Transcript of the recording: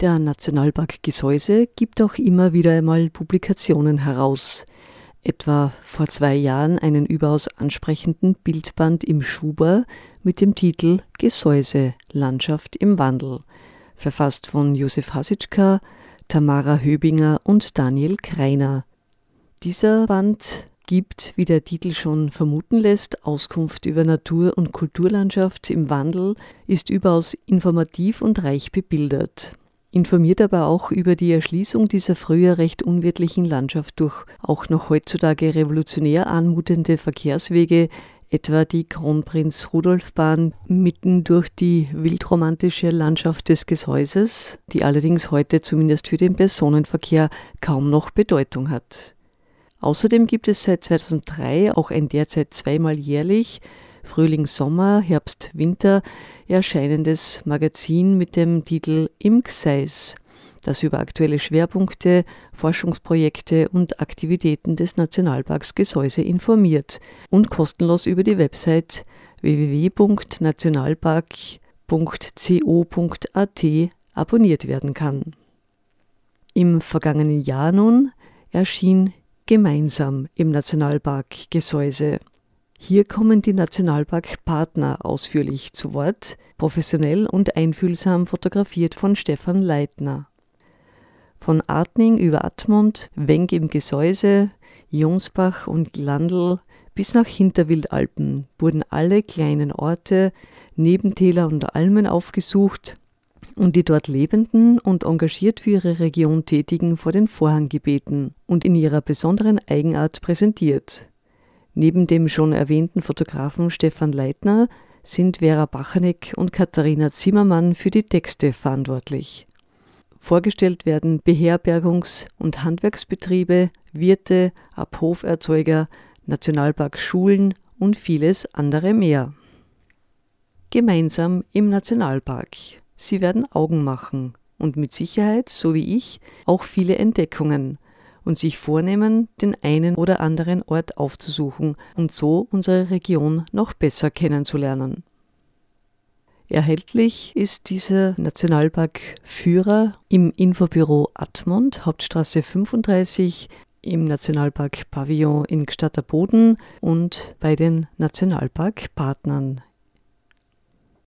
Der Nationalpark Gesäuse gibt auch immer wieder einmal Publikationen heraus. Etwa vor zwei Jahren einen überaus ansprechenden Bildband im Schuber mit dem Titel Gesäuse Landschaft im Wandel, verfasst von Josef Hasitschka, Tamara Höbinger und Daniel Kreiner. Dieser Band gibt, wie der Titel schon vermuten lässt, Auskunft über Natur- und Kulturlandschaft im Wandel, ist überaus informativ und reich bebildert informiert aber auch über die Erschließung dieser früher recht unwirtlichen Landschaft durch auch noch heutzutage revolutionär anmutende Verkehrswege, etwa die Kronprinz-Rudolf-Bahn mitten durch die wildromantische Landschaft des Gesäuses, die allerdings heute zumindest für den Personenverkehr kaum noch Bedeutung hat. Außerdem gibt es seit 2003 auch ein derzeit zweimal jährlich Frühling, Sommer, Herbst, Winter erscheinendes Magazin mit dem Titel Im Gseis, das über aktuelle Schwerpunkte, Forschungsprojekte und Aktivitäten des Nationalparks Gesäuse informiert und kostenlos über die Website www.nationalpark.co.at abonniert werden kann. Im vergangenen Jahr nun erschien Gemeinsam im Nationalpark Gesäuse hier kommen die Nationalparkpartner ausführlich zu Wort, professionell und einfühlsam fotografiert von Stefan Leitner. Von Artning über Admont, Wenk im Gesäuse, Jonsbach und Landl bis nach Hinterwildalpen wurden alle kleinen Orte, Nebentäler und Almen aufgesucht und die dort Lebenden und engagiert für ihre Region Tätigen vor den Vorhang gebeten und in ihrer besonderen Eigenart präsentiert. Neben dem schon erwähnten Fotografen Stefan Leitner sind Vera Bachanek und Katharina Zimmermann für die Texte verantwortlich. Vorgestellt werden Beherbergungs- und Handwerksbetriebe, Wirte, Abhoferzeuger, Nationalparkschulen und vieles andere mehr. Gemeinsam im Nationalpark. Sie werden Augen machen und mit Sicherheit, so wie ich, auch viele Entdeckungen – und sich vornehmen, den einen oder anderen Ort aufzusuchen und so unsere Region noch besser kennenzulernen. Erhältlich ist dieser Nationalpark-Führer im Infobüro Admont, Hauptstraße 35, im Nationalpark Pavillon in Gstatterboden und bei den Nationalparkpartnern